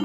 嗨，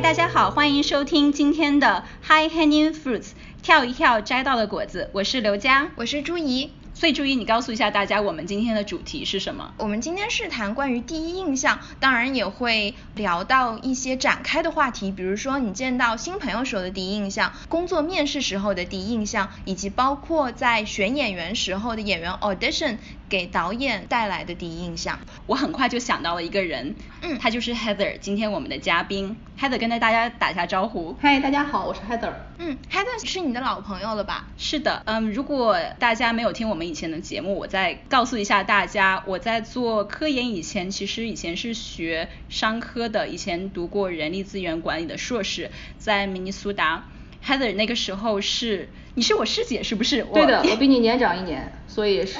大家好，欢迎收听今天的 High Hanging Fruits，跳一跳摘到的果子，我是刘佳，我是朱怡。所以朱怡，你告诉一下大家，我们今天的主题是什么？我们今天是谈关于第一印象，当然也会聊到一些展开的话题，比如说你见到新朋友时候的第一印象，工作面试时候的第一印象，以及包括在选演员时候的演员 audition。给导演带来的第一印象，我很快就想到了一个人，嗯，他就是 Heather，今天我们的嘉宾，Heather 跟大家打一下招呼。嗨，大家好，我是 Heather。嗯，Heather 是你的老朋友了吧？是的，嗯，如果大家没有听我们以前的节目，我再告诉一下大家，我在做科研以前，其实以前是学商科的，以前读过人力资源管理的硕士，在明尼苏达。Heather 那个时候是，你是我师姐是不是？对的，我比你年长一年。所以是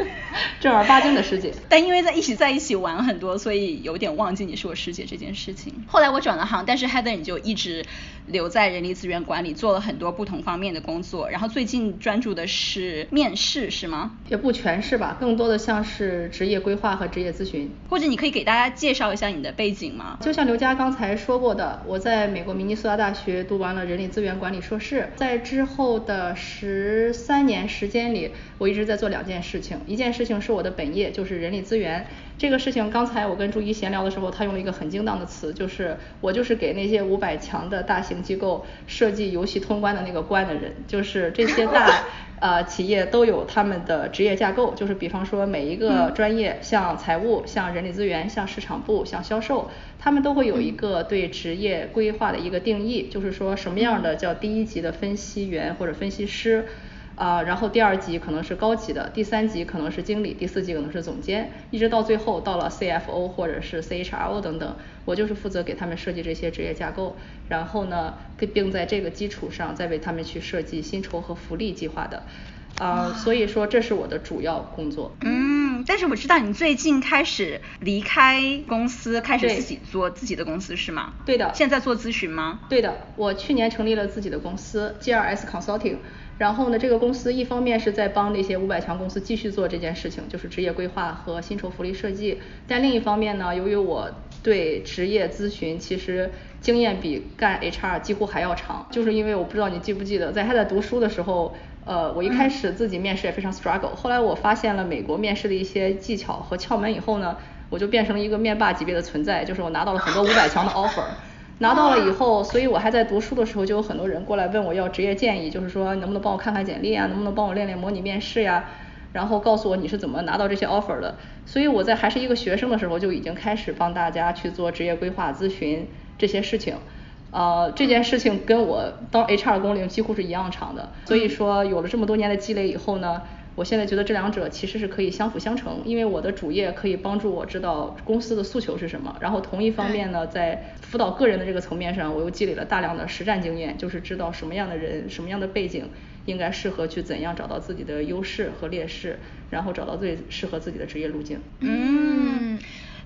正儿八经的师姐，但因为在一起在一起玩很多，所以有点忘记你是我师姐这件事情。后来我转了行，但是 Heather 你就一直留在人力资源管理，做了很多不同方面的工作。然后最近专注的是面试，是吗？也不全是吧，更多的像是职业规划和职业咨询。或者你可以给大家介绍一下你的背景吗？就像刘佳刚才说过的，我在美国明尼苏达大学读完了人力资源管理硕士，在之后的呃十三年时间里，我一直。在做两件事情，一件事情是我的本业，就是人力资源。这个事情刚才我跟朱一闲聊的时候，他用了一个很精当的词，就是我就是给那些五百强的大型机构设计游戏通关的那个关的人。就是这些大 呃企业都有他们的职业架构，就是比方说每一个专业，像财务、像人力资源、像市场部、像销售，他们都会有一个对职业规划的一个定义，就是说什么样的叫第一级的分析员或者分析师。啊，然后第二级可能是高级的，第三级可能是经理，第四级可能是总监，一直到最后到了 CFO 或者是 CHRO 等等，我就是负责给他们设计这些职业架构，然后呢，并在这个基础上再为他们去设计薪酬和福利计划的，啊，所以说这是我的主要工作。嗯，但是我知道你最近开始离开公司，开始自己做自己的公司是吗？对的。现在做咨询吗？对的，我去年成立了自己的公司 GRS Consulting。然后呢，这个公司一方面是在帮那些五百强公司继续做这件事情，就是职业规划和薪酬福利设计。但另一方面呢，由于我对职业咨询其实经验比干 HR 几乎还要长，就是因为我不知道你记不记得，在还在读书的时候，呃，我一开始自己面试也非常 struggle，后来我发现了美国面试的一些技巧和窍门以后呢，我就变成了一个面霸级别的存在，就是我拿到了很多五百强的 offer。拿到了以后，所以我还在读书的时候，就有很多人过来问我要职业建议，就是说能不能帮我看看简历啊，能不能帮我练练模拟面试呀，然后告诉我你是怎么拿到这些 offer 的。所以我在还是一个学生的时候，就已经开始帮大家去做职业规划咨询这些事情。呃，这件事情跟我当 HR 工龄几乎是一样长的。所以说有了这么多年的积累以后呢。我现在觉得这两者其实是可以相辅相成，因为我的主业可以帮助我知道公司的诉求是什么，然后同一方面呢，在辅导个人的这个层面上，我又积累了大量的实战经验，就是知道什么样的人、什么样的背景应该适合去怎样找到自己的优势和劣势，然后找到最适合自己的职业路径。嗯，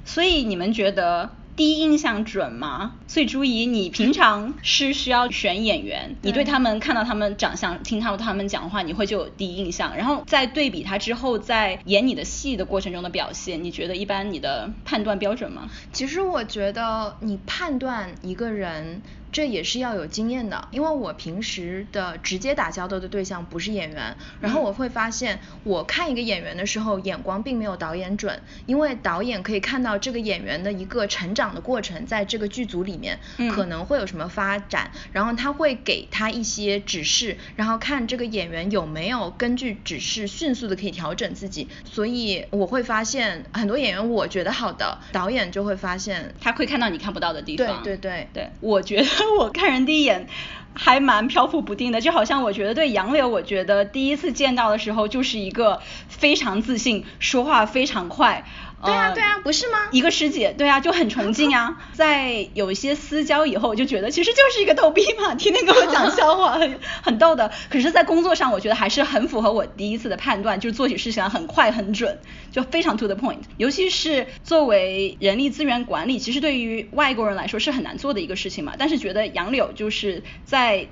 所以你们觉得？第一印象准吗？所以朱怡，你平常是需要选演员，你对他们看到他们长相，听到他们讲话，你会就有第一印象，然后再对比他之后在演你的戏的过程中的表现，你觉得一般你的判断标准吗？其实我觉得你判断一个人。这也是要有经验的，因为我平时的直接打交道的对象不是演员，然后我会发现，我看一个演员的时候，眼光并没有导演准，因为导演可以看到这个演员的一个成长的过程，在这个剧组里面可能会有什么发展，然后他会给他一些指示，然后看这个演员有没有根据指示迅速的可以调整自己，所以我会发现很多演员我觉得好的，导演就会发现他会看到你看不到的地方，对对对。对，我觉得。我看人第一眼还蛮漂浮不定的，就好像我觉得对杨柳，我觉得第一次见到的时候就是一个非常自信，说话非常快，对啊对啊，不是吗？一个师姐，对啊，就很崇敬啊。在有一些私交以后，我就觉得其实就是一个逗逼嘛，天天跟我讲笑话，很很逗的。可是，在工作上，我觉得还是很符合我第一次的判断，就是做起事情很快很准，就非常 to the point。尤其是作为人力资源管理，其实对于外国人来说是很难做的一个事情嘛。但是觉得杨柳就是在。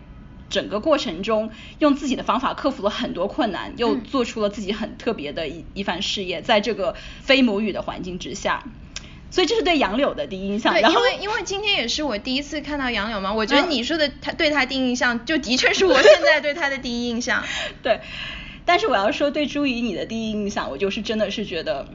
整个过程中，用自己的方法克服了很多困难，又做出了自己很特别的一一番事业，在这个非母语的环境之下，所以这是对杨柳的第一印象。对，因为因为今天也是我第一次看到杨柳嘛，我觉得你说的他对他第一印象，就的确是我现在对他的第一印象。对。但是我要说，对朱怡你的第一印象，我就是真的是觉得，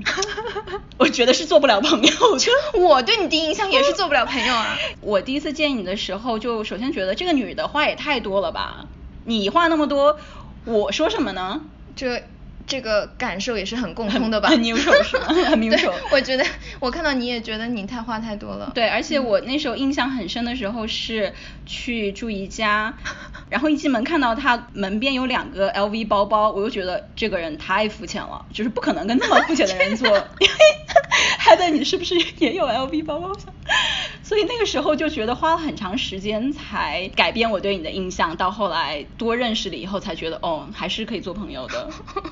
我觉得是做不了朋友。我对你第一印象也是做不了朋友啊。我第一次见你的时候，就首先觉得这个女的话也太多了吧？你话那么多，我说什么呢？这。这个感受也是很共通的吧？很 neutral 是吗？很 neutral。我觉得我看到你也觉得你太话太多了。对，而且我那时候印象很深的时候是去住宜家，然后一进门看到他门边有两个 LV 包包，我又觉得这个人太肤浅了，就是不可能跟那么肤浅的人做。因为还在你是不是也有 LV 包包？所以那个时候就觉得花了很长时间才改变我对你的印象，到后来多认识了以后才觉得哦，还是可以做朋友的。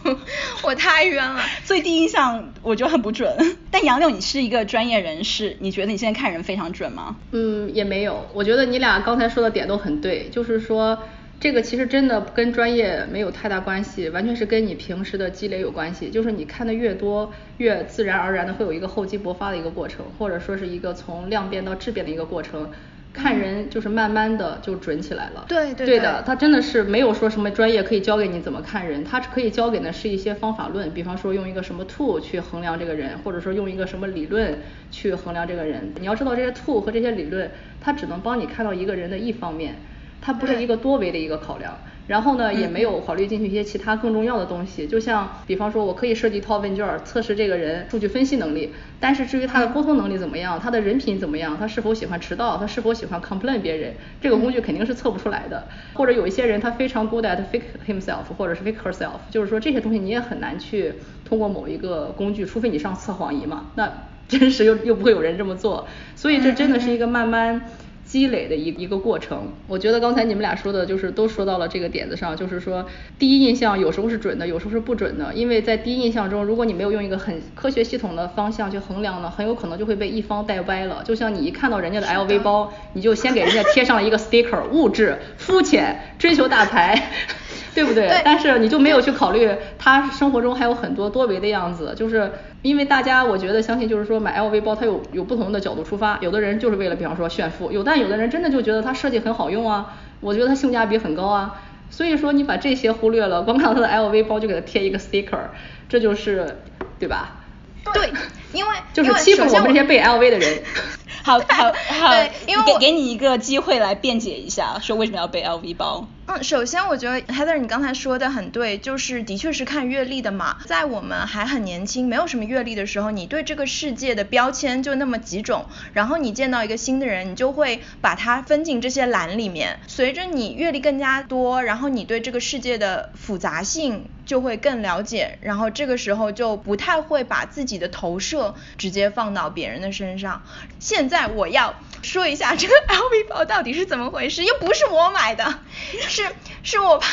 我太冤了，所以第一印象我觉得很不准。但杨柳，你是一个专业人士，你觉得你现在看人非常准吗？嗯，也没有。我觉得你俩刚才说的点都很对，就是说这个其实真的跟专业没有太大关系，完全是跟你平时的积累有关系。就是你看的越多，越自然而然的会有一个厚积薄发的一个过程，或者说是一个从量变到质变的一个过程。看人就是慢慢的就准起来了，对对对的，他真的是没有说什么专业可以教给你怎么看人，他可以教给的是一些方法论，比方说用一个什么 tool 去衡量这个人，或者说用一个什么理论去衡量这个人。你要知道这些 tool 和这些理论，它只能帮你看到一个人的一方面，它不是一个多维的一个考量。然后呢，也没有考虑进去一些其他更重要的东西，就像比方说，我可以设计一套问卷测试这个人数据分析能力，但是至于他的沟通能力怎么样，他的人品怎么样，他是否喜欢迟到，他是否喜欢 complain 别人，这个工具肯定是测不出来的。或者有一些人他非常 good at fake himself 或者是 fake herself，就是说这些东西你也很难去通过某一个工具，除非你上测谎仪嘛，那真实又又不会有人这么做，所以这真的是一个慢慢。积累的一一个过程，我觉得刚才你们俩说的，就是都说到了这个点子上，就是说第一印象有时候是准的，有时候是不准的，因为在第一印象中，如果你没有用一个很科学系统的方向去衡量呢，很有可能就会被一方带歪了。就像你一看到人家的 LV 包，你就先给人家贴上了一个 sticker，物质、肤浅、追求大牌。对不对？但是你就没有去考虑他生活中还有很多多维的样子，就是因为大家我觉得相信就是说买 LV 包，它有有不同的角度出发，有的人就是为了比方说炫富，有但有的人真的就觉得它设计很好用啊，我觉得它性价比很高啊，所以说你把这些忽略了，光看到它的 LV 包就给它贴一个 sticker，这就是对吧？对，因为 就是欺负我们这些背 LV 的人。好好好，因为给给你一个机会来辩解一下，说为什么要背 LV 包。嗯，首先我觉得 Heather 你刚才说的很对，就是的确是看阅历的嘛。在我们还很年轻，没有什么阅历的时候，你对这个世界的标签就那么几种，然后你见到一个新的人，你就会把它分进这些栏里面。随着你阅历更加多，然后你对这个世界的复杂性就会更了解，然后这个时候就不太会把自己的投射直接放到别人的身上。现在我要说一下这个 LV 包到底是怎么回事，又不是我买的。是是我爸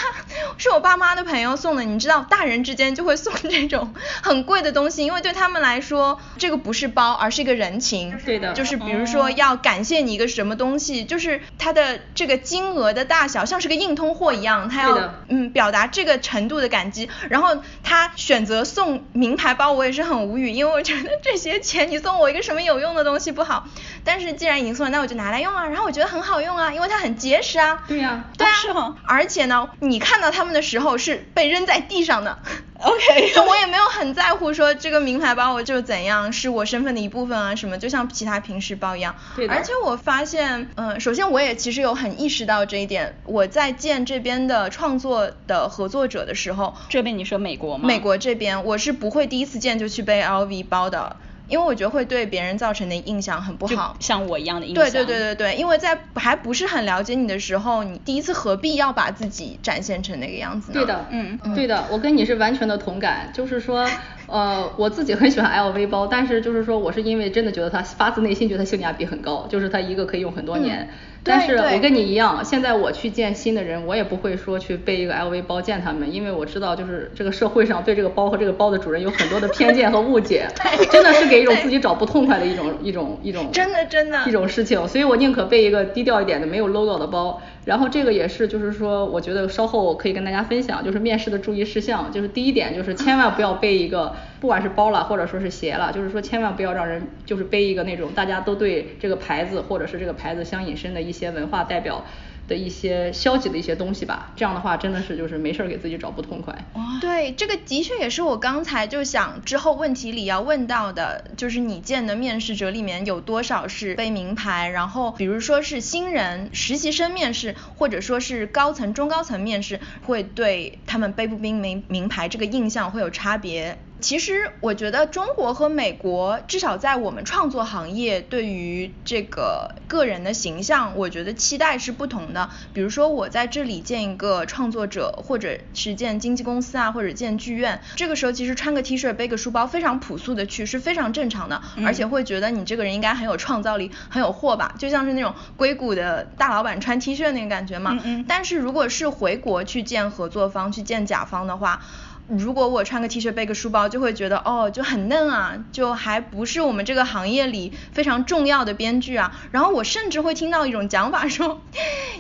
是我爸妈的朋友送的，你知道大人之间就会送这种很贵的东西，因为对他们来说这个不是包，而是一个人情。对的。就是比如说要感谢你一个什么东西，就是它的这个金额的大小像是个硬通货一样，他要嗯表达这个程度的感激。然后他选择送名牌包，我也是很无语，因为我觉得这些钱你送我一个什么有用的东西不好。但是既然已经送了，那我就拿来用啊。然后我觉得很好用啊，因为它很结实啊。对呀。对啊。而且呢，你看到他们的时候是被扔在地上的。OK。我也没有很在乎说这个名牌包我就怎样是我身份的一部分啊什么，就像其他平时包一样。对而且我发现，嗯，首先我也其实有很意识到这一点。我在见这边的创作的合作者的时候，这边你说美国吗？美国这边我是不会第一次见就去背 LV 包的。因为我觉得会对别人造成的印象很不好，像我一样的印象。对对对对对，因为在还不是很了解你的时候，你第一次何必要把自己展现成那个样子呢？对的，嗯，对的，我跟你是完全的同感，就是说，呃，我自己很喜欢 LV 包，但是就是说我是因为真的觉得它发自内心觉得它性价比很高，就是它一个可以用很多年。但是我跟你一样，现在我去见新的人，我也不会说去背一个 LV 包见他们，因为我知道就是这个社会上对这个包和这个包的主人有很多的偏见和误解，真的是给一种自己找不痛快的一种一种一种真的真的一种事情，所以我宁可背一个低调一点的没有 logo 的包。然后这个也是就是说，我觉得稍后可以跟大家分享，就是面试的注意事项，就是第一点就是千万不要背一个，不管是包了或者说是鞋了，就是说千万不要让人就是背一个那种大家都对这个牌子或者是这个牌子相隐身的一些文化代表。的一些消极的一些东西吧，这样的话真的是就是没事儿给自己找不痛快。对，这个的确也是我刚才就想之后问题里要问到的，就是你见的面试者里面有多少是背名牌，然后比如说是新人实习生面试，或者说是高层中高层面试，会对他们背不背名名牌这个印象会有差别。其实我觉得中国和美国，至少在我们创作行业，对于这个个人的形象，我觉得期待是不同的。比如说我在这里见一个创作者，或者是见经纪公司啊，或者见剧院，这个时候其实穿个 T 恤背个书包，非常朴素的去是非常正常的，而且会觉得你这个人应该很有创造力，很有货吧，就像是那种硅谷的大老板穿 T 恤那个感觉嘛。但是如果是回国去见合作方，去见甲方的话，如果我穿个 T 恤背个书包，就会觉得哦就很嫩啊，就还不是我们这个行业里非常重要的编剧啊。然后我甚至会听到一种讲法说，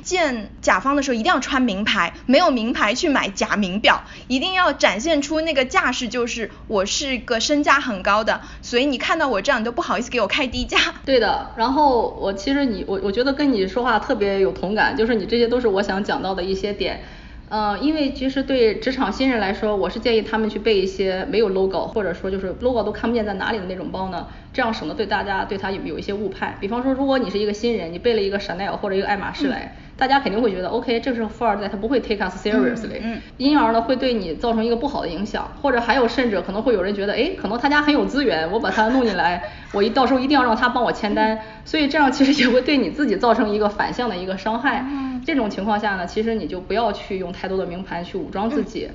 见甲方的时候一定要穿名牌，没有名牌去买假名表，一定要展现出那个架势，就是我是个身价很高的，所以你看到我这样你都不好意思给我开低价。对的，然后我其实你我我觉得跟你说话特别有同感，就是你这些都是我想讲到的一些点。呃，因为其实对职场新人来说，我是建议他们去备一些没有 logo，或者说就是 logo 都看不见在哪里的那种包呢，这样省得对大家对他有有一些误判。比方说，如果你是一个新人，你背了一个 Chanel 或者一个爱马仕来。大家肯定会觉得，OK，这是富二代，他不会 take us seriously，因而呢会对你造成一个不好的影响，或者还有甚至可能会有人觉得，哎，可能他家很有资源，我把他弄进来，我一到时候一定要让他帮我签单，所以这样其实也会对你自己造成一个反向的一个伤害。这种情况下呢，其实你就不要去用太多的名牌去武装自己。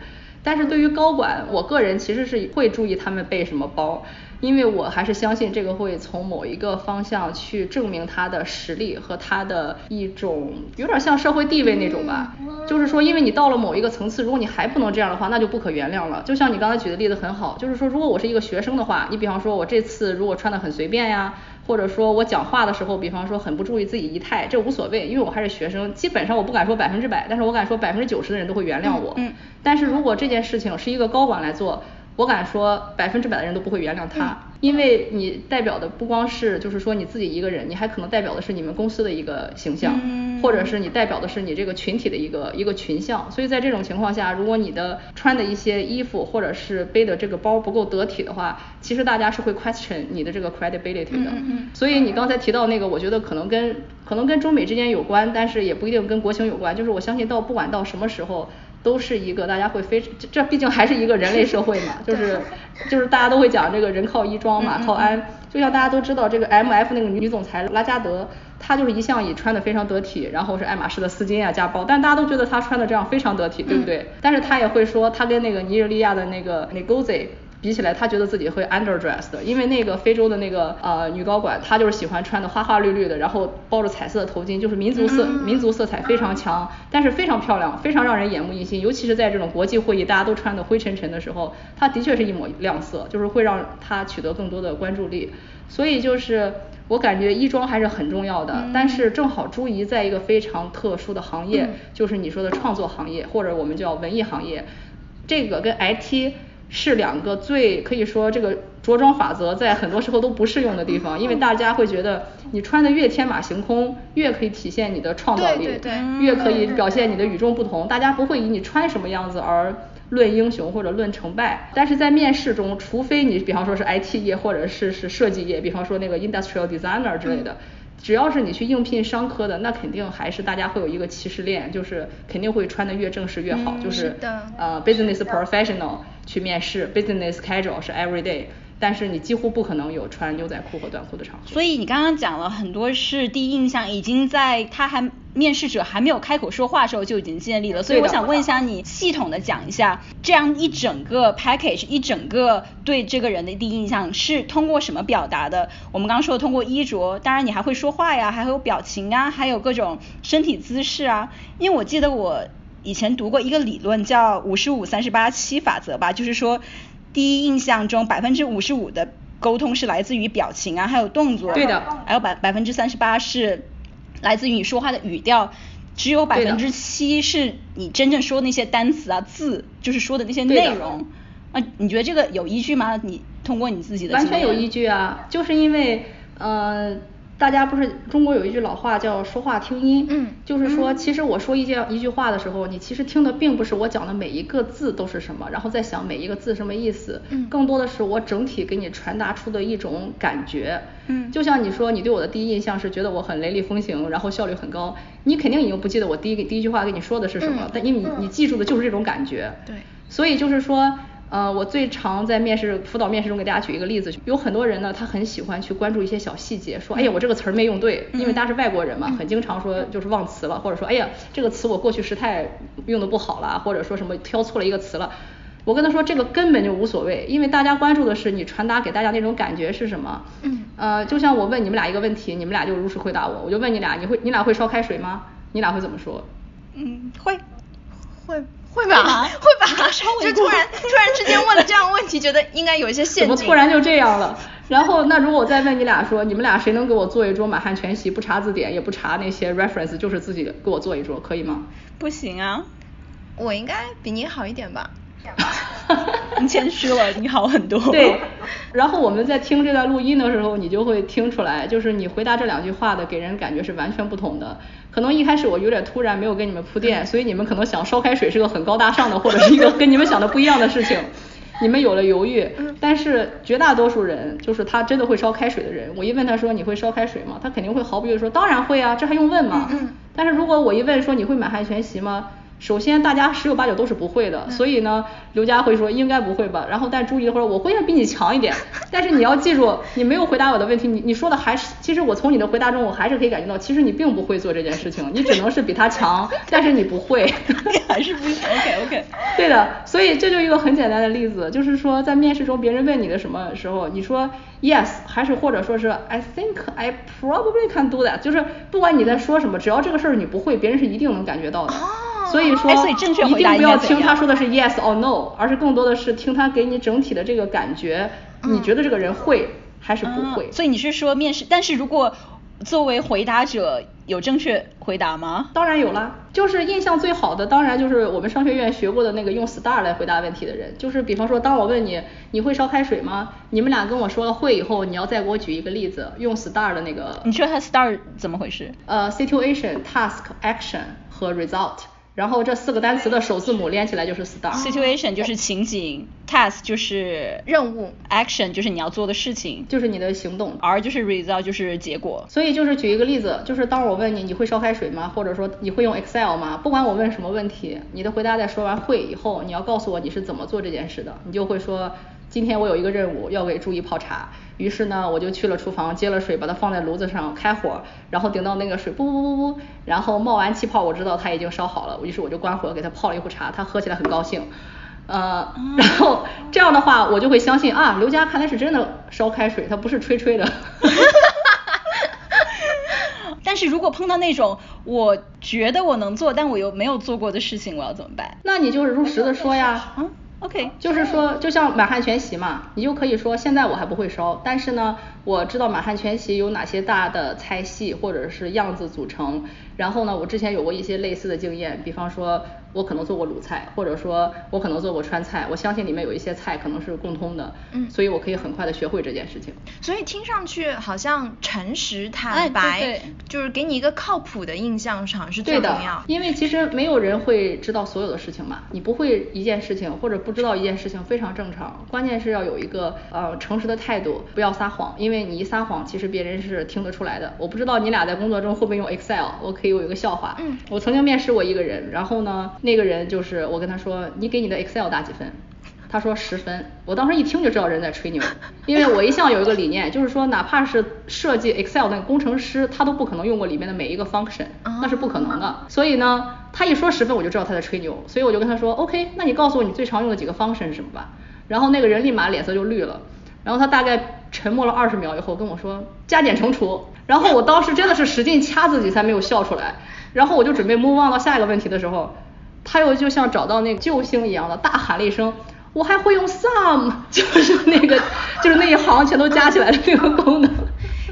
但是对于高管，我个人其实是会注意他们背什么包，因为我还是相信这个会从某一个方向去证明他的实力和他的一种有点像社会地位那种吧。就是说，因为你到了某一个层次，如果你还不能这样的话，那就不可原谅了。就像你刚才举的例子很好，就是说，如果我是一个学生的话，你比方说我这次如果穿的很随便呀。或者说我讲话的时候，比方说很不注意自己仪态，这无所谓，因为我还是学生，基本上我不敢说百分之百，但是我敢说百分之九十的人都会原谅我。嗯。但是如果这件事情是一个高管来做，我敢说百分之百的人都不会原谅他，因为你代表的不光是就是说你自己一个人，你还可能代表的是你们公司的一个形象，或者是你代表的是你这个群体的一个一个群像。所以在这种情况下，如果你的穿的一些衣服或者是背的这个包不够得体的话，其实大家是会 question 你的这个 credibility 的。所以你刚才提到那个，我觉得可能跟可能跟中美之间有关，但是也不一定跟国情有关。就是我相信到不管到什么时候。都是一个大家会非这毕竟还是一个人类社会嘛，就是就是大家都会讲这个人靠衣装马靠鞍，就像大家都知道这个 M F 那个女总裁拉加德，她就是一向以穿的非常得体，然后是爱马仕的丝巾啊加包，但大家都觉得她穿的这样非常得体，对不对？但是她也会说她跟那个尼日利亚的那个 Ngozi。比起来，他觉得自己会 underdressed，因为那个非洲的那个呃女高管，她就是喜欢穿的花花绿绿的，然后包着彩色的头巾，就是民族色民族色彩非常强，但是非常漂亮，非常让人眼目一新。尤其是在这种国际会议，大家都穿的灰沉沉的时候，她的确是一抹亮色，就是会让她取得更多的关注力。所以就是我感觉衣装还是很重要的，但是正好朱怡在一个非常特殊的行业，就是你说的创作行业，或者我们叫文艺行业，这个跟 IT。是两个最可以说这个着装法则在很多时候都不适用的地方，因为大家会觉得你穿的越天马行空，越可以体现你的创造力，越可以表现你的与众不同。大家不会以你穿什么样子而论英雄或者论成败。但是在面试中，除非你比方说是 IT 业或者是是设计业，比方说那个 industrial designer 之类的，只要是你去应聘商科的，那肯定还是大家会有一个歧视链，就是肯定会穿的越正式越好，就是呃 business professional。去面试，business casual 是 every day，但是你几乎不可能有穿牛仔裤和短裤的场合。所以你刚刚讲了很多是第一印象，已经在他还面试者还没有开口说话的时候就已经建立了，所以我想问一下你，系统的讲一下这样一整个 package，一整个对这个人的第一印象是通过什么表达的？我们刚刚说通过衣着，当然你还会说话呀，还会有表情啊，还有各种身体姿势啊。因为我记得我以前读过一个理论叫五十五三十八七法则吧，就是说第一印象中百分之五十五的沟通是来自于表情啊，还有动作，对的，还有百百分之三十八是。来自于你说话的语调，只有百分之七是你真正说那些单词啊字，就是说的那些内容。啊，你觉得这个有依据吗？你通过你自己的完全有依据啊，就是因为呃。大家不是中国有一句老话叫说话听音，嗯，就是说其实我说一件一句话的时候，你其实听的并不是我讲的每一个字都是什么，然后再想每一个字什么意思，嗯，更多的是我整体给你传达出的一种感觉，嗯，就像你说你对我的第一印象是觉得我很雷厉风行，然后效率很高，你肯定已经不记得我第一第一句话跟你说的是什么，但因为你你记住的就是这种感觉，对，所以就是说。呃，我最常在面试辅导面试中给大家举一个例子，有很多人呢，他很喜欢去关注一些小细节，说，哎呀，我这个词儿没用对，因为大家是外国人嘛，很经常说就是忘词了，或者说，哎呀，这个词我过去时态用的不好了，或者说什么挑错了一个词了。我跟他说，这个根本就无所谓，因为大家关注的是你传达给大家那种感觉是什么。嗯。呃，就像我问你们俩一个问题，你们俩就如实回答我，我就问你俩，你会你俩会烧开水吗？你俩会怎么说？嗯，会。会。会吧，会吧，就突然突然之间问了这样问题，觉得应该有一些陷阱。怎么突然就这样了？然后那如果我再问你俩说，你们俩谁能给我做一桌满汉全席，不查字典，也不查那些 reference，就是自己给我做一桌，可以吗？不行啊，我应该比你好一点吧。你谦虚了，你好很多。对，然后我们在听这段录音的时候，你就会听出来，就是你回答这两句话的给人感觉是完全不同的。可能一开始我有点突然，没有给你们铺垫，所以你们可能想烧开水是个很高大上的，或者是一个跟你们想的不一样的事情，你们有了犹豫。但是绝大多数人，就是他真的会烧开水的人，我一问他说你会烧开水吗？他肯定会毫不犹豫说当然会啊，这还用问吗？但是如果我一问说你会满汉全席吗？首先，大家十有八九都是不会的，所以呢，刘佳慧说应该不会吧。然后，但朱怡会说我会比你强一点。但是你要记住，你没有回答我的问题，你你说的还是，其实我从你的回答中，我还是可以感觉到，其实你并不会做这件事情，你只能是比他强，但是你不会。还是不行。OK OK。对的，所以这就一个很简单的例子，就是说在面试中，别人问你的什么时候，你说 Yes，还是或者说是 I think I probably can do that，就是不管你在说什么，只要这个事儿你不会，别人是一定能感觉到的。所以说，一定不要听他说的是 yes or no，而是更多的是听他给你整体的这个感觉，你觉得这个人会还是不会？所以你是说面试，但是如果作为回答者有正确回答吗？当然有啦，就是印象最好的，当然就是我们商学院学过的那个用 star 来回答问题的人，就是比方说，当我问你你会烧开水吗？你们俩跟我说了会以后，你要再给我举一个例子，用 star 的那个。你说他 star 怎么回事？呃，situation、task、action 和 result。然后这四个单词的首字母连起来就是 star。Situation 就是情景，task 就是任务，action 就是你要做的事情，就是你的行动，r 就是 result 就是结果。所以就是举一个例子，就是当我问你你会烧开水吗？或者说你会用 Excel 吗？不管我问什么问题，你的回答在说完会以后，你要告诉我你是怎么做这件事的，你就会说。今天我有一个任务要给朱怡泡茶，于是呢我就去了厨房接了水，把它放在炉子上开火，然后顶到那个水噗噗噗噗噗，然后冒完气泡，我知道它已经烧好了，于是我就关火给它泡了一壶茶，它喝起来很高兴，呃，然后这样的话我就会相信啊，刘佳看来是真的烧开水，他不是吹吹的。但是如果碰到那种我觉得我能做，但我又没有做过的事情，我要怎么办？那你就是如实的说呀。OK，就是说，就像满汉全席嘛，你就可以说现在我还不会烧，但是呢，我知道满汉全席有哪些大的菜系或者是样子组成，然后呢，我之前有过一些类似的经验，比方说。我可能做过鲁菜，或者说我可能做过川菜，我相信里面有一些菜可能是共通的，嗯，所以我可以很快的学会这件事情。所以听上去好像诚实坦白，就是给你一个靠谱的印象上是最重要。因为其实没有人会知道所有的事情嘛，你不会一件事情或者不知道一件事情非常正常，关键是要有一个呃诚实的态度，不要撒谎，因为你一撒谎，其实别人是听得出来的。我不知道你俩在工作中会不会用 Excel，我可以有一个笑话，嗯，我曾经面试过一个人，然后呢。那个人就是我跟他说，你给你的 Excel 打几分？他说十分，我当时一听就知道人在吹牛，因为我一向有一个理念，就是说哪怕是设计 Excel 那个工程师，他都不可能用过里面的每一个 function，那是不可能的。所以呢，他一说十分，我就知道他在吹牛，所以我就跟他说，OK，那你告诉我你最常用的几个 function 是什么吧。然后那个人立马脸色就绿了，然后他大概沉默了二十秒以后跟我说加减乘除，然后我当时真的是使劲掐自己才没有笑出来，然后我就准备 move on 到下一个问题的时候，他又就像找到那个救星一样的大喊了一声，我还会用 sum，就是那个 就是那一行全都加起来的那个功能。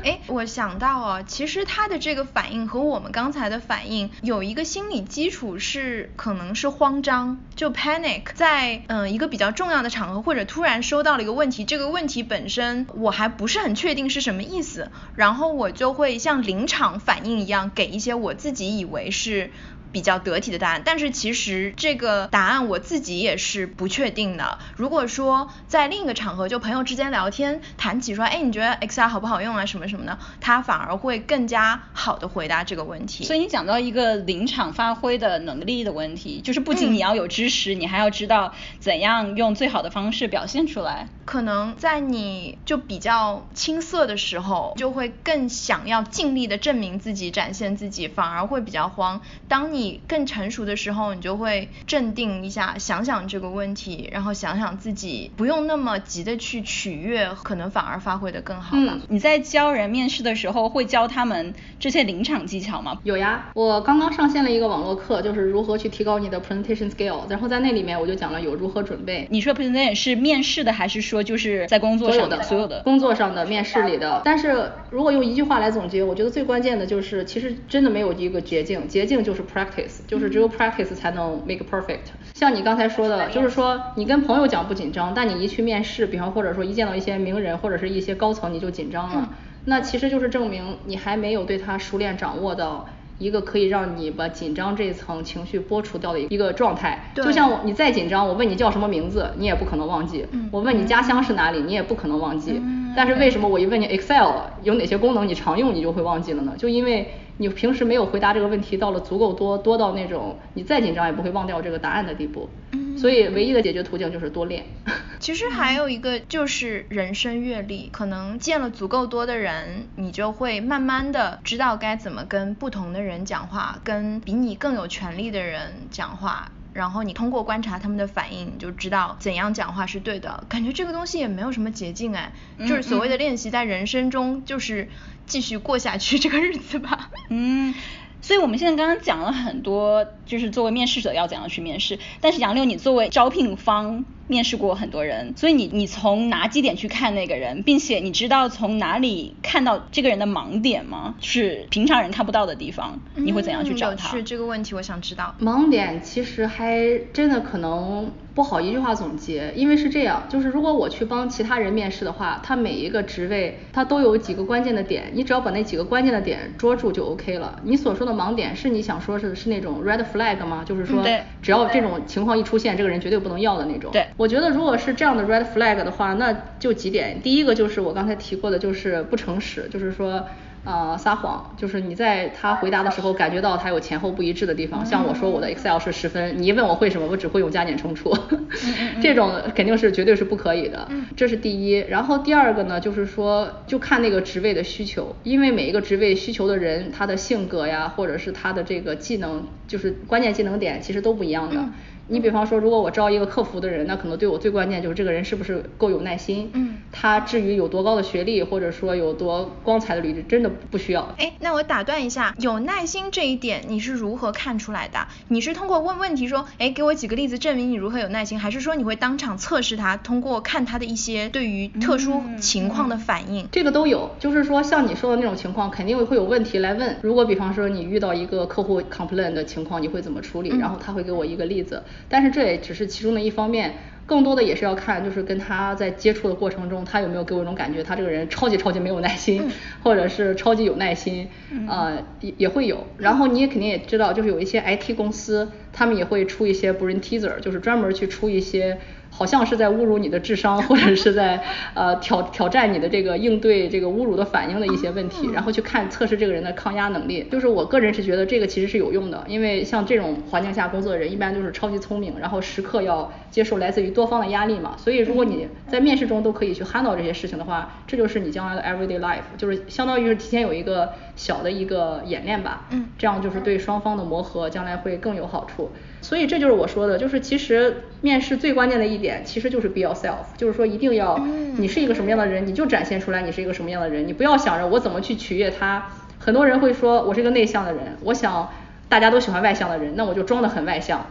哎，我想到哦，其实他的这个反应和我们刚才的反应有一个心理基础是，可能是慌张，就 panic，在嗯一个比较重要的场合或者突然收到了一个问题，这个问题本身我还不是很确定是什么意思，然后我就会像临场反应一样给一些我自己以为是。比较得体的答案，但是其实这个答案我自己也是不确定的。如果说在另一个场合，就朋友之间聊天谈起说，哎，你觉得 Excel 好不好用啊，什么什么的，他反而会更加好的回答这个问题。所以你讲到一个临场发挥的能力的问题，就是不仅你要有知识，你还要知道怎样用最好的方式表现出来。可能在你就比较青涩的时候，就会更想要尽力的证明自己、展现自己，反而会比较慌。当你更成熟的时候，你就会镇定一下，想想这个问题，然后想想自己不用那么急的去取悦，可能反而发挥的更好吧。你在教人面试的时候，会教他们这些临场技巧吗？有呀，我刚刚上线了一个网络课，就是如何去提高你的 presentation skill，然后在那里面我就讲了有如何准备。你说 presentation 是面试的，还是说？就是在工作上的所有的工作上的面试里的，但是如果用一句话来总结，我觉得最关键的就是，其实真的没有一个捷径，捷径就是 practice，就是只有 practice 才能 make perfect。像你刚才说的，就是说你跟朋友讲不紧张，但你一去面试，比方或者说一见到一些名人或者是一些高层你就紧张了，那其实就是证明你还没有对他熟练掌握到。一个可以让你把紧张这一层情绪剥除掉的一个状态，就像你再紧张，我问你叫什么名字，你也不可能忘记；我问你家乡是哪里，你也不可能忘记。但是为什么我一问你 Excel 有哪些功能你常用，你就会忘记了呢？就因为你平时没有回答这个问题到了足够多，多到那种你再紧张也不会忘掉这个答案的地步。所以唯一的解决途径就是多练。其实还有一个就是人生阅历，可能见了足够多的人，你就会慢慢的知道该怎么跟不同的人讲话，跟比你更有权利的人讲话，然后你通过观察他们的反应，你就知道怎样讲话是对的。感觉这个东西也没有什么捷径哎，就是所谓的练习，在人生中就是继续过下去这个日子吧。嗯。所以我们现在刚刚讲了很多，就是作为面试者要怎样去面试。但是杨柳，你作为招聘方面试过很多人，所以你你从哪几点去看那个人，并且你知道从哪里看到这个人的盲点吗？是平常人看不到的地方，你会怎样去找他？是这个问题，我想知道。盲点其实还真的可能。不好一句话总结，因为是这样，就是如果我去帮其他人面试的话，他每一个职位他都有几个关键的点，你只要把那几个关键的点捉住就 OK 了。你所说的盲点是你想说是是那种 red flag 吗？就是说只要这种情况一出现，这个人绝对不能要的那种。对，我觉得如果是这样的 red flag 的话，那就几点，第一个就是我刚才提过的，就是不诚实，就是说。呃，撒谎就是你在他回答的时候感觉到他有前后不一致的地方，像我说我的 Excel 是十分，你一问我会什么，我只会用加减乘除，这种肯定是绝对是不可以的，这是第一。然后第二个呢，就是说就看那个职位的需求，因为每一个职位需求的人他的性格呀，或者是他的这个技能，就是关键技能点其实都不一样的。你比方说，如果我招一个客服的人，那可能对我最关键就是这个人是不是够有耐心。嗯。他至于有多高的学历，或者说有多光彩的履历，真的不需要。哎，那我打断一下，有耐心这一点你是如何看出来的？你是通过问问题说，哎，给我几个例子证明你如何有耐心，还是说你会当场测试他，通过看他的一些对于特殊情况的反应？这个都有，就是说像你说的那种情况，肯定会有问题来问。如果比方说你遇到一个客户 complain 的情况，你会怎么处理？然后他会给我一个例子。但是这也只是其中的一方面，更多的也是要看，就是跟他在接触的过程中，他有没有给我一种感觉，他这个人超级超级没有耐心，或者是超级有耐心，呃，也也会有。然后你也肯定也知道，就是有一些 IT 公司，他们也会出一些 brain teaser，就是专门去出一些好像是在侮辱你的智商，或者是在呃挑挑战你的这个应对这个侮辱的反应的一些问题，然后去看测试这个人的抗压能力。就是我个人是觉得这个其实是有用的，因为像这种环境下工作的人一般都是超级聪明，然后时刻要接受来自于多方的压力嘛。所以如果你在面试中都可以去 handle 这些事情的话，这就是你将来的 everyday life，就是相当于是提前有一个小的一个演练吧。嗯，这样就是对双方的磨合将来会更有好处。所以这就是我说的，就是其实面试最关键的一点，其实就是 be yourself，就是说一定要你是一个什么样的人，你就展现出来你是一个什么样的人，你不要想着我怎么去取悦他。很多人会说我是一个内向的人，我想大家都喜欢外向的人，那我就装得很外向，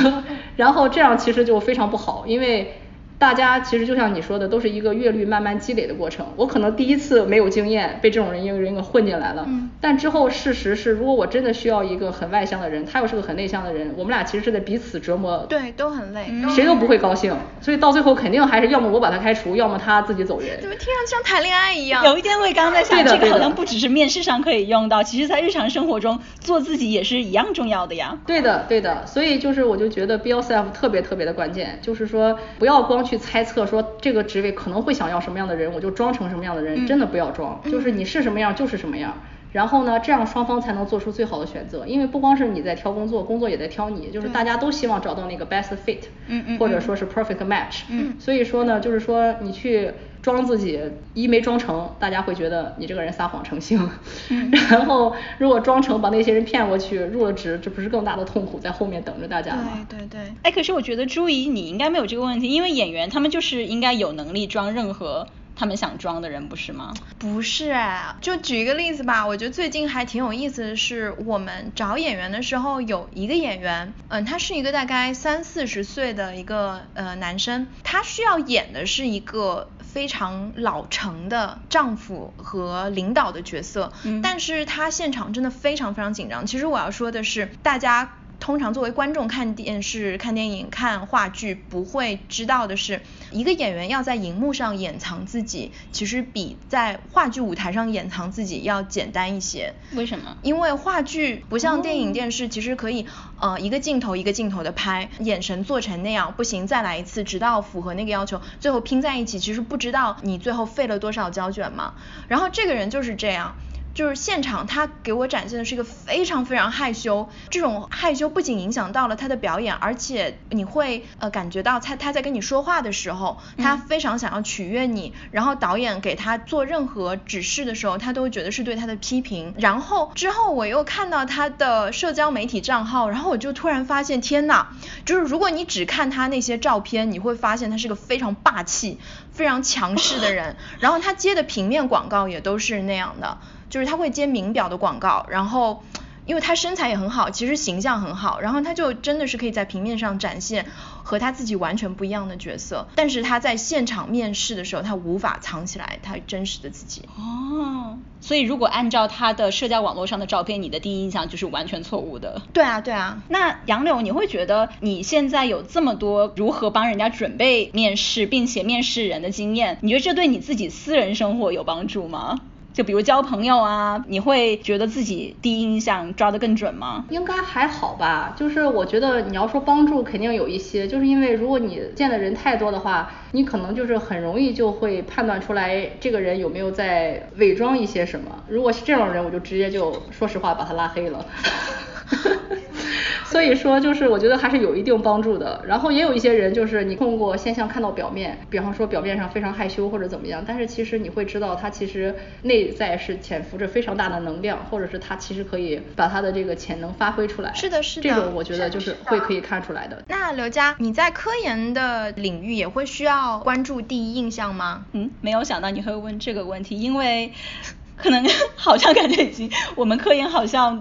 然后这样其实就非常不好，因为。大家其实就像你说的，都是一个阅历慢慢积累的过程。我可能第一次没有经验，被这种人一个人给混进来了。嗯。但之后事实是，如果我真的需要一个很外向的人，他又是个很内向的人，我们俩其实是在彼此折磨。对，都很累。谁都不会高兴，所以到最后肯定还是要么我把他开除，要么他自己走人。怎么听上去像谈恋爱一样？有一点我也刚刚在想，这个好像不只是面试上可以用到，其实在日常生活中做自己也是一样重要的呀。对的，对的。所以就是我就觉得 be yourself 特别特别的关键，就是说不要光去猜测说。这个职位可能会想要什么样的人，我就装成什么样的人，真的不要装，就是你是什么样就是什么样。然后呢，这样双方才能做出最好的选择，因为不光是你在挑工作，工作也在挑你，就是大家都希望找到那个 best fit，嗯嗯，或者说是 perfect match，嗯，所以说呢，就是说你去装自己，一没装成，大家会觉得你这个人撒谎成性，嗯，然后如果装成把那些人骗过去入了职，这不是更大的痛苦在后面等着大家吗？对对对，哎，可是我觉得朱怡你应该没有这个问题，因为演员他们就是应该有能力装任何。他们想装的人不是吗？不是，就举一个例子吧。我觉得最近还挺有意思的是，我们找演员的时候，有一个演员，嗯，他是一个大概三四十岁的一个呃男生，他需要演的是一个非常老成的丈夫和领导的角色，但是他现场真的非常非常紧张。其实我要说的是，大家。通常作为观众看电视、看电影、看话剧，不会知道的是，一个演员要在荧幕上掩藏自己，其实比在话剧舞台上掩藏自己要简单一些。为什么？因为话剧不像电影、电视，其实可以呃一个镜头一个镜头的拍，眼神做成那样，不行再来一次，直到符合那个要求，最后拼在一起。其实不知道你最后费了多少胶卷嘛。然后这个人就是这样。就是现场，他给我展现的是一个非常非常害羞，这种害羞不仅影响到了他的表演，而且你会呃感觉到他他在跟你说话的时候，他非常想要取悦你，然后导演给他做任何指示的时候，他都会觉得是对他的批评。然后之后我又看到他的社交媒体账号，然后我就突然发现，天呐，就是如果你只看他那些照片，你会发现他是个非常霸气、非常强势的人，然后他接的平面广告也都是那样的。就是他会接名表的广告，然后因为他身材也很好，其实形象很好，然后他就真的是可以在平面上展现和他自己完全不一样的角色，但是他在现场面试的时候，他无法藏起来他真实的自己。哦，所以如果按照他的社交网络上的照片，你的第一印象就是完全错误的。对啊，对啊。那杨柳，你会觉得你现在有这么多如何帮人家准备面试，并且面试人的经验，你觉得这对你自己私人生活有帮助吗？就比如交朋友啊，你会觉得自己第一印象抓得更准吗？应该还好吧，就是我觉得你要说帮助肯定有一些，就是因为如果你见的人太多的话，你可能就是很容易就会判断出来这个人有没有在伪装一些什么。如果是这种人，我就直接就说实话把他拉黑了。所以说，就是我觉得还是有一定帮助的。然后也有一些人，就是你通过现象看到表面，比方说表面上非常害羞或者怎么样，但是其实你会知道他其实内在是潜伏着非常大的能量，或者是他其实可以把他的这个潜能发挥出来。是的，是的。这种我觉得就是会可以看出来的。那刘佳，你在科研的领域也会需要关注第一印象吗？嗯，没有想到你会问这个问题，因为可能 好像感觉已经我们科研好像。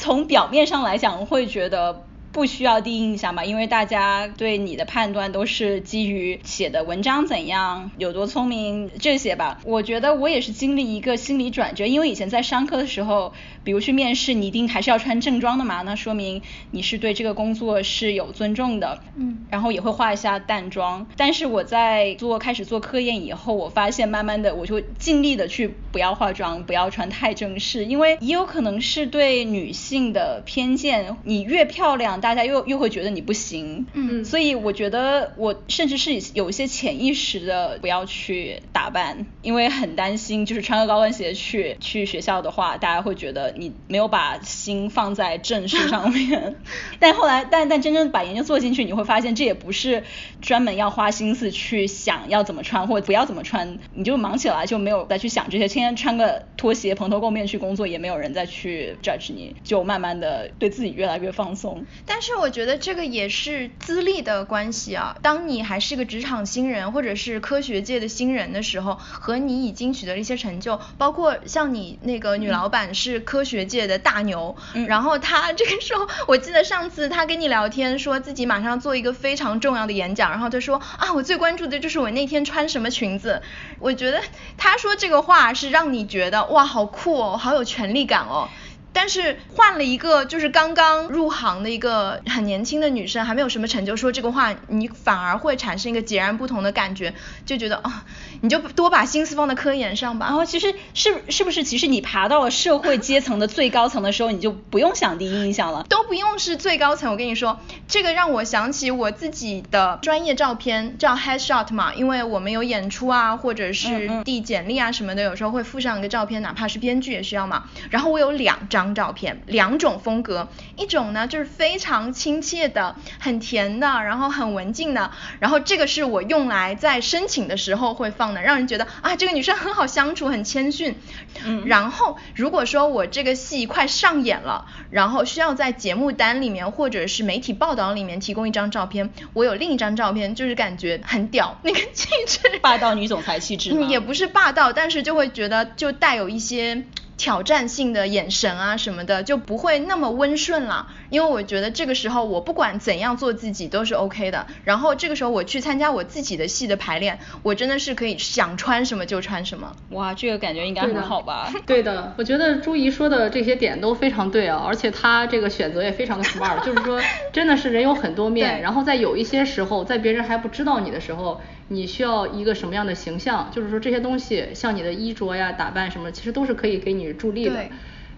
从表面上来讲，会觉得。不需要第一印象吧，因为大家对你的判断都是基于写的文章怎样，有多聪明这些吧。我觉得我也是经历一个心理转折，因为以前在商科的时候，比如去面试，你一定还是要穿正装的嘛，那说明你是对这个工作是有尊重的，嗯，然后也会化一下淡妆。但是我在做开始做科研以后，我发现慢慢的我就尽力的去不要化妆，不要穿太正式，因为也有可能是对女性的偏见，你越漂亮。样，大家又又会觉得你不行。嗯所以我觉得我甚至是有一些潜意识的不要去打扮，因为很担心就是穿个高跟鞋去去学校的话，大家会觉得你没有把心放在正事上面。但后来，但但真正把研究做进去，你会发现这也不是专门要花心思去想要怎么穿或不要怎么穿，你就忙起来就没有再去想这些。天天穿个拖鞋蓬头垢面去工作，也没有人再去 judge 你，就慢慢的对自己越来越放松。但是我觉得这个也是资历的关系啊。当你还是个职场新人或者是科学界的新人的时候，和你已经取得了一些成就，包括像你那个女老板是科学界的大牛，嗯然后她这个时候，我记得上次她跟你聊天，说自己马上做一个非常重要的演讲，然后她说啊，我最关注的就是我那天穿什么裙子。我觉得她说这个话是让你觉得哇，好酷哦，好有权力感哦。但是换了一个就是刚刚入行的一个很年轻的女生，还没有什么成就，说这个话，你反而会产生一个截然不同的感觉，就觉得啊，你就多把心思放在科研上吧。然后其实是是不是，其实你爬到了社会阶层的最高层的时候，你就不用想第一印象了。都不用是最高层，我跟你说，这个让我想起我自己的专业照片，叫 headshot 嘛，因为我们有演出啊，或者是递简历啊什么的，有时候会附上一个照片，哪怕是编剧也需要嘛。然后我有两张照片，两种风格，一种呢就是非常亲切的、很甜的，然后很文静的，然后这个是我用来在申请的时候会放的，让人觉得啊这个女生很好相处，很谦逊。嗯。然后如果说我这个戏快上演了，然后需要在节目单里面或者是媒体报道里面提供一张照片，我有另一张照片，就是感觉很屌，那个气质。霸道女总裁气质也不是霸道，但是就会觉得就带有一些挑战性的眼神啊什么的，就不会那么温顺了。因为我觉得这个时候我不管怎样做自己都是 OK 的。然后这个时候我去参加我自己的戏的排练，我真的是可以想穿什么就穿什么。哇，这个感觉应该很好吧？对的，我觉得朱怡说的这些点都非常对啊，而且她这个选择也非常的 smart，就是说 真的是人有很多面，然后在有一些时候，在别人还不知道你的时候，你需要一个什么样的形象，就是说这些东西，像你的衣着呀、打扮什么，其实都是可以给你助力的对。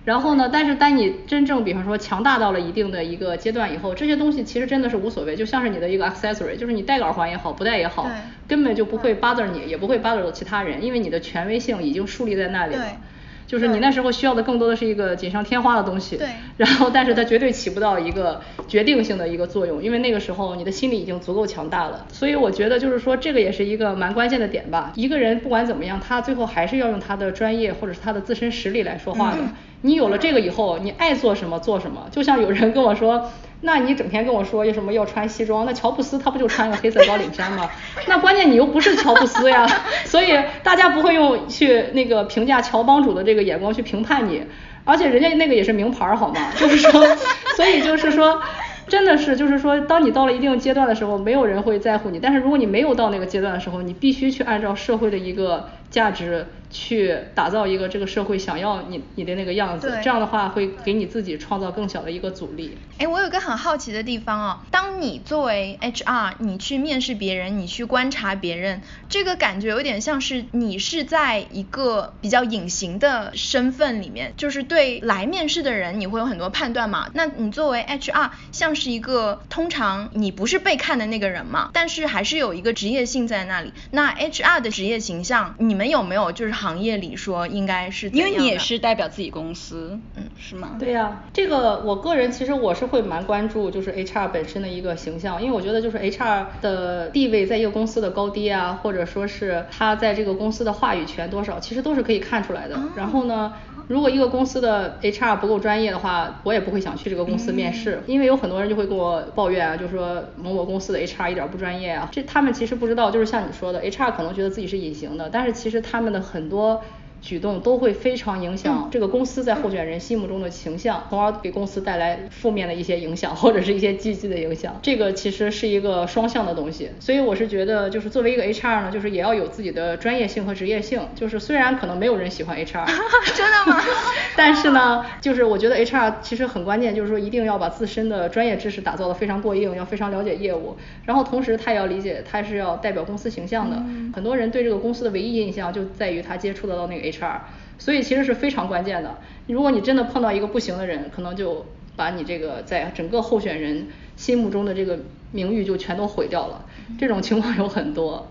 然后呢，但是当你真正比方说强大到了一定的一个阶段以后，这些东西其实真的是无所谓，就像是你的一个 accessory，就是你戴个耳环也好，不戴也好，根本就不会 bother 你，也不会 bother 到其他人，因为你的权威性已经树立在那里了。对就是你那时候需要的更多的是一个锦上添花的东西，对 然后但是它绝对起不到一个决定性的一个作用，因为那个时候你的心理已经足够强大了，所以我觉得就是说这个也是一个蛮关键的点吧。一个人不管怎么样，他最后还是要用他的专业或者是他的自身实力来说话的。你有了这个以后，你爱做什么做什么。就像有人跟我说，那你整天跟我说有什么要穿西装，那乔布斯他不就穿个黑色高领衫吗？那关键你又不是乔布斯呀，所以大家不会用去那个评价乔帮主的这个眼光去评判你，而且人家那个也是名牌好吗？就是说，所以就是说。真的是，就是说，当你到了一定阶段的时候，没有人会在乎你。但是如果你没有到那个阶段的时候，你必须去按照社会的一个价值去打造一个这个社会想要你你的那个样子。这样的话会给你自己创造更小的一个阻力。哎，我有个很好奇的地方哦，当你作为 HR，你去面试别人，你去观察别人，这个感觉有点像是你是在一个比较隐形的身份里面，就是对来面试的人你会有很多判断嘛。那你作为 HR，像是一个通常你不是被看的那个人嘛，但是还是有一个职业性在那里。那 HR 的职业形象，你们有没有就是行业里说应该是怎因为你也是代表自己公司，嗯是吗？对呀、这个我个人其实我是会蛮关注，就是 HR 本身的一个形象，因为我觉得就是 HR 的地位在一个公司的高低啊，或者说是他在这个公司的话语权多少，其实都是可以看出来的。然后呢，如果一个公司的 HR 不够专业的话，我也不会想去这个公司面试，因为有很多人就会跟我抱怨啊，就说某某公司的 HR 一点不专业啊，这他们其实不知道，就是像你说的，HR 可能觉得自己是隐形的，但是其实他们的很多。举动都会非常影响这个公司在候选人心目中的形象，从而给公司带来负面的一些影响，或者是一些积极的影响。这个其实是一个双向的东西，所以我是觉得，就是作为一个 HR 呢，就是也要有自己的专业性和职业性。就是虽然可能没有人喜欢 HR，真的吗？但是呢，就是我觉得 HR 其实很关键，就是说一定要把自身的专业知识打造的非常过硬，要非常了解业务，然后同时他也要理解他是要代表公司形象的。很多人对这个公司的唯一印象就在于他接触得到那个 HR，HR，所以其实是非常关键的。如果你真的碰到一个不行的人，可能就把你这个在整个候选人心目中的这个名誉就全都毁掉了。这种情况有很多。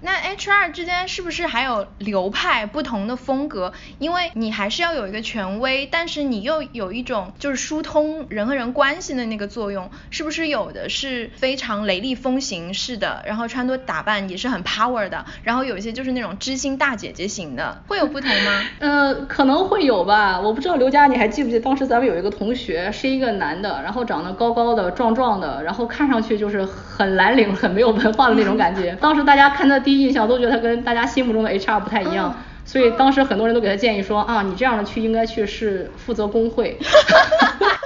那 HR 之间是不是还有流派不同的风格？因为你还是要有一个权威，但是你又有一种就是疏通人和人关系的那个作用，是不是有的是非常雷厉风行式的，然后穿着打扮也是很 power 的，然后有一些就是那种知心大姐姐型的，会有不同吗？呃，可能会有吧，我不知道刘佳你还记不记得当时咱们有一个同学是一个男的，然后长得高高的壮壮的，然后看上去就是很蓝领、很没有文化的那种感觉，当时大家看他。第一印象都觉得他跟大家心目中的 HR 不太一样，所以当时很多人都给他建议说啊，你这样的去应该去是负责工会。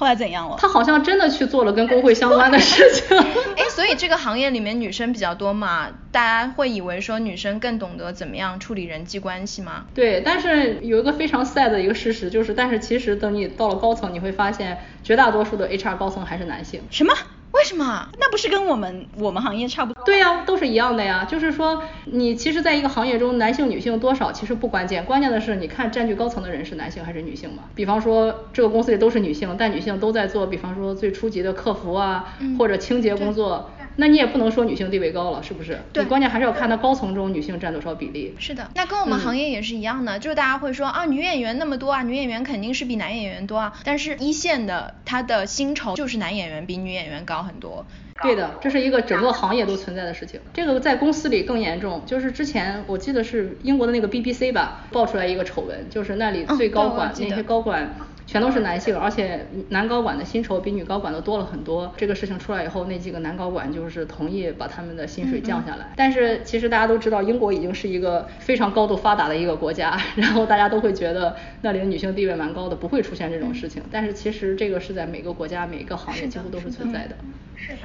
后来怎样了？他好像真的去做了跟工会相关的事情。哎，所以这个行业里面女生比较多嘛，大家会以为说女生更懂得怎么样处理人际关系吗？对，但是有一个非常 sad 的一个事实就是，但是其实等你到了高层，你会发现绝大多数的 HR 高层还是男性。什么？为什么？那不是跟我们我们行业差不多？对呀，都是一样的呀。就是说，你其实在一个行业中，男性女性多少其实不关键，关键的是你看占据高层的人是男性还是女性嘛。比方说这个公司里都是女性，但女性都在做，比方说最初级的客服啊，或者清洁工作。那你也不能说女性地位高了，是不是？对。你关键还是要看她高层中女性占多少比例。是的。那跟我们行业也是一样的，就是大家会说啊，女演员那么多啊，女演员肯定是比男演员多啊。但是一线的她的薪酬就是男演员比女演员高很多。对的，这是一个整个行业都存在的事情。这个在公司里更严重，就是之前我记得是英国的那个 BBC 吧，爆出来一个丑闻，就是那里最高管那些高管。全都是男性，而且男高管的薪酬比女高管的多了很多。这个事情出来以后，那几个男高管就是同意把他们的薪水降下来。但是其实大家都知道，英国已经是一个非常高度发达的一个国家，然后大家都会觉得那里的女性地位蛮高的，不会出现这种事情。但是其实这个是在每个国家、每个行业几乎都是存在的。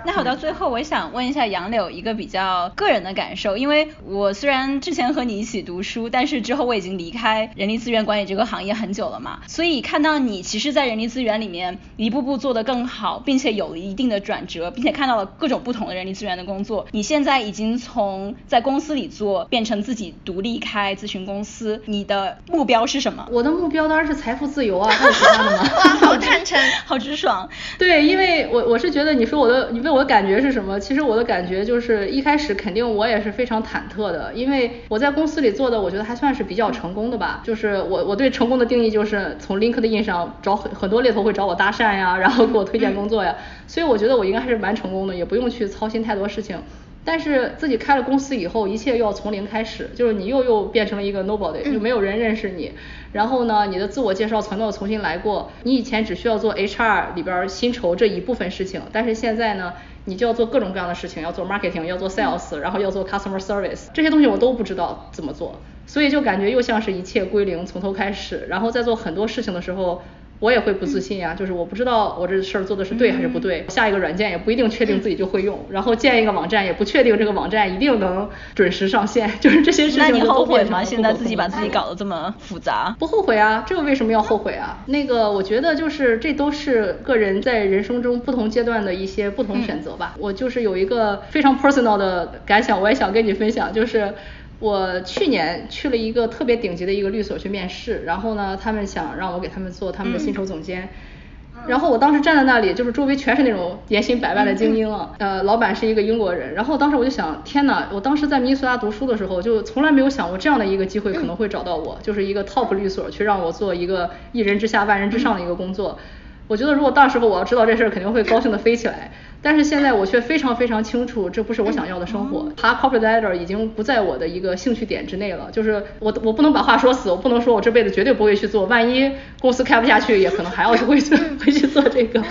那好，到最后我想问一下杨柳一个比较个人的感受，因为我虽然之前和你一起读书，但是之后我已经离开人力资源管理这个行业很久了嘛，所以看到你其实，在人力资源里面一步步做得更好，并且有了一定的转折，并且看到了各种不同的人力资源的工作，你现在已经从在公司里做变成自己独立开咨询公司，你的目标是什么？我的目标当然是财富自由啊，还有其他的吗？哇，好坦诚，好直爽。对，因为我我是觉得你说我的。你问我的感觉是什么？其实我的感觉就是一开始肯定我也是非常忐忑的，因为我在公司里做的，我觉得还算是比较成功的吧。就是我我对成功的定义就是从 LinkedIn 上找很很多猎头会找我搭讪呀，然后给我推荐工作呀，所以我觉得我应该还是蛮成功的，也不用去操心太多事情。但是自己开了公司以后，一切又要从零开始，就是你又又变成了一个 nobody，就没有人认识你。然后呢，你的自我介绍全都要重新来过。你以前只需要做 HR 里边薪酬这一部分事情，但是现在呢，你就要做各种各样的事情，要做 marketing，要做 sales，然后要做 customer service，这些东西我都不知道怎么做，所以就感觉又像是一切归零，从头开始。然后在做很多事情的时候。我也会不自信呀，就是我不知道我这事儿做的是对还是不对，下一个软件也不一定确定自己就会用，然后建一个网站也不确定这个网站一定能准时上线，就是这些事情那你后悔吗？现在自己把自己搞得这么复杂？不后悔啊，这个为什么要后悔啊？那个我觉得就是这都是个人在人生中不同阶段的一些不同选择吧。我就是有一个非常 personal 的感想，我也想跟你分享，就是。我去年去了一个特别顶级的一个律所去面试，然后呢，他们想让我给他们做他们的薪酬总监，然后我当时站在那里，就是周围全是那种年薪百万的精英啊，呃，老板是一个英国人，然后当时我就想，天哪，我当时在明尼苏达读书的时候，就从来没有想过这样的一个机会可能会找到我，就是一个 top 律所去让我做一个一人之下万人之上的一个工作，我觉得如果到时候我要知道这事儿，肯定会高兴的飞起来。但是现在我却非常非常清楚，这不是我想要的生活。爬 corporate ladder 已经不在我的一个兴趣点之内了。就是我我不能把话说死，我不能说我这辈子绝对不会去做，万一公司开不下去，也可能还要去会去会去做这个。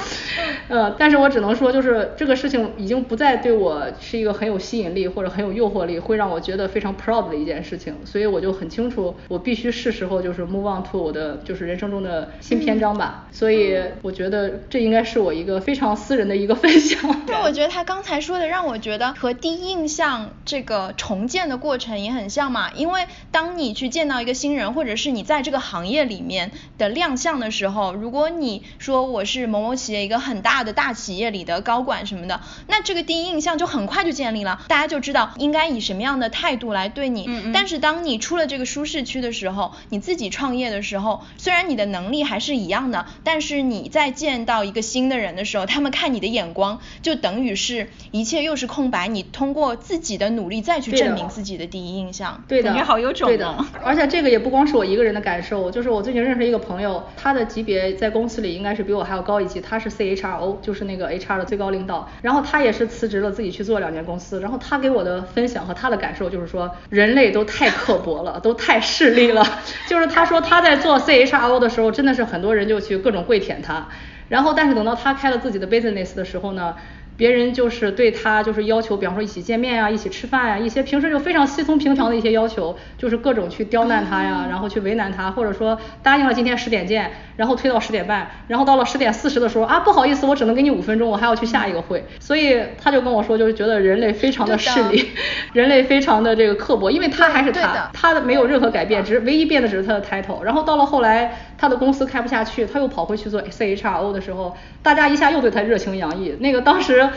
呃，但是我只能说，就是这个事情已经不再对我是一个很有吸引力或者很有诱惑力，会让我觉得非常 proud 的一件事情。所以我就很清楚，我必须是时候就是 move on to 我的就是人生中的新篇章吧。所以我觉得这应该是我一个非常私人的一个分享。那我觉得他刚才说的让我觉得和第一印象这个重建的过程也很像嘛，因为当你去见到一个新人，或者是你在这个行业里面的亮相的时候，如果你说我是某某企业一个很大的大企业里的高管什么的，那这个第一印象就很快就建立了，大家就知道应该以什么样的态度来对你。嗯嗯但是当你出了这个舒适区的时候，你自己创业的时候，虽然你的能力还是一样的，但是你在见到一个新的人的时候，他们看你的眼光就等于是一切又是空白，你通过自己的努力再去证明自己的第一印象。对的，感觉好有种对的哦。而且这个也不光是我一个人的感受，就是我最近认识一个朋友，他的级别在公司里应该是比我还要高一级，他是 CHRO，就是那个 HR 的最高领导。然后他也是辞职了，自己去做两年公司。然后他给我的分享和他的感受就是说，人类都太刻薄了，都太势利了。就是他说他在做 CHRO 的时候，真的是很多人就去各种跪舔他。然后，但是等到他开了自己的 business 的时候呢，别人就是对他就是要求，比方说一起见面呀、一起吃饭呀，一些平时就非常稀松平常的一些要求，就是各种去刁难他呀，然后去为难他，或者说答应了今天十点见，然后推到十点半，然后到了十点四十的时候啊，不好意思，我只能给你五分钟，我还要去下一个会。所以他就跟我说，就是觉得人类非常的势利，人类非常的这个刻薄，因为他还是他的，他的没有任何改变，只是唯一变的只是他的 title。然后到了后来，他的公司开不下去，他又跑回去做 CHRO 的时候，大家一下又对他热情洋溢。那个当时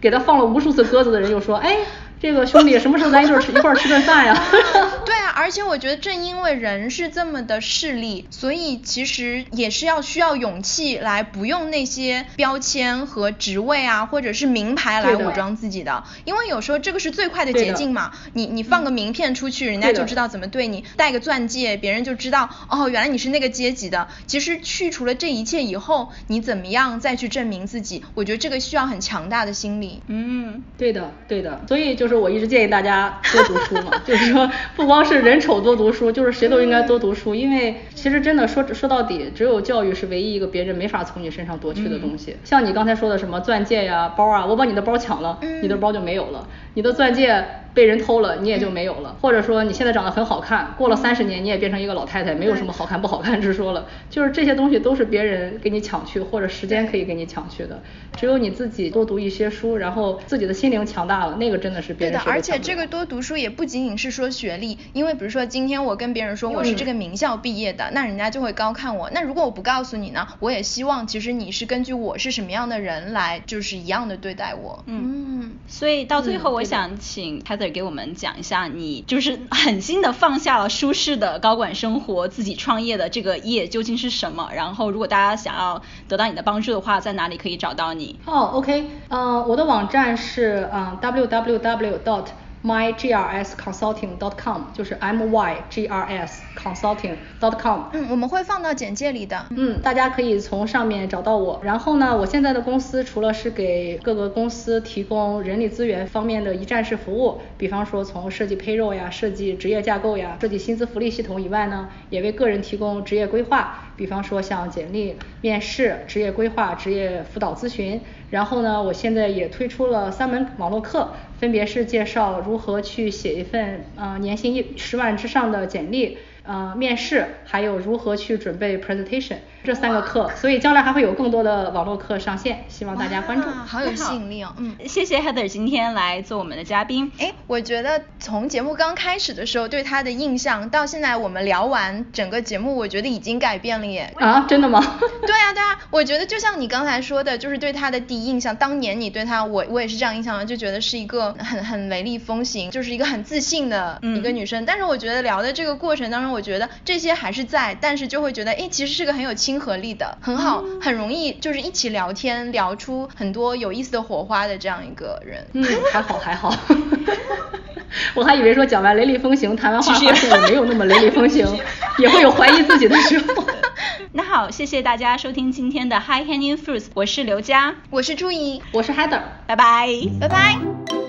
给他放了无数次鸽子的人又说，哎，这个兄弟，什么时候咱一块儿吃一块儿吃顿饭呀？对啊，而且我觉得正因为人是这么的势利，所以其实也是要需要勇气来不用那些标签和职位啊，或者是名牌来武装自己的，因为有时候这个是最快的捷径嘛。你你放个名片出去，人家就知道怎么对你；戴个钻戒，别人就知道哦，原来你是那个阶级的。其实去除了这一切以后，你怎么样再去证明自己？我觉得这个需要很强大的心理。嗯，对的，对的，所以就是我一直建议大家多读书嘛，就是说不光是人丑多读书，就是谁都应该多读书，因为其实真的说说到底，只有教育是唯一一个别人没法从你身上夺去的东西。像你刚才说的什么钻戒呀、包啊，我把你的包抢了，你的包就没有了；你的钻戒被人偷了，你也就没有了。或者说你现在长得很好看，过了三十年你也变成一个老太太，没有什么好看不好看之说了。就是这些东西都是别人给你抢去，或者时间可以给你抢去的。只有你自己多读一些书，然后自己的心灵强大了，那个真的是别对的，人谁都而且这个多读书也不仅仅是说学历，因为比如说今天我跟别人说我是这个名校毕业的，那人家就会高看我。那如果我不告诉你呢，我也希望其实你是根据我是什么样的人来，就是一样的对待我。嗯，所以到最后，我想请再给我们讲一下，你就是狠心的放下了舒适的高管生活，自己创业的这个业究竟是什么？然后，如果大家想要得到你的帮助的话，在哪里可以找到你？哦，OK，呃，我的网站是嗯 www dot mygrsconsulting.com，就是 m y g r s consulting.com。嗯，我们会放到简介里的。嗯，大家可以从上面找到我。然后呢，我现在的公司除了是给各个公司提供人力资源方面的一站式服务，比方说从设计 payroll 呀、设计职业架构呀、设计薪资福利系统以外呢，也为个人提供职业规划，比方说像简历、面试、职业规划、职业辅导咨询。然后呢，我现在也推出了三门网络课，分别是介绍如何去写一份呃年薪一十万之上的简历。呃，面试，还有如何去准备 presentation 这三个课，所以将来还会有更多的网络课上线，希望大家关注。好有吸引力哦。嗯。谢谢 Heather 今天来做我们的嘉宾。哎，我觉得从节目刚开始的时候对他的印象，到现在我们聊完整个节目，我觉得已经改变了耶。啊，真的吗？对啊，对啊，我觉得就像你刚才说的，就是对他的第一印象，当年你对他，我我也是这样印象的，就觉得是一个很很雷厉风行，就是一个很自信的一个女生。但是我觉得聊的这个过程当中，我觉得这些还是在，但是就会觉得，哎，其实是个很有亲和力的，很好，很容易就是一起聊天，聊出很多有意思的火花的这样一个人。嗯，还好还好。我还以为说讲完雷厉风行，谈完话其实发现我没有那么雷厉风行，也会有怀疑自己的时候。那好，谢谢大家收听今天的 High Hanging Fruits，我是刘佳，我是朱怡，我是 Heather。拜拜。拜拜。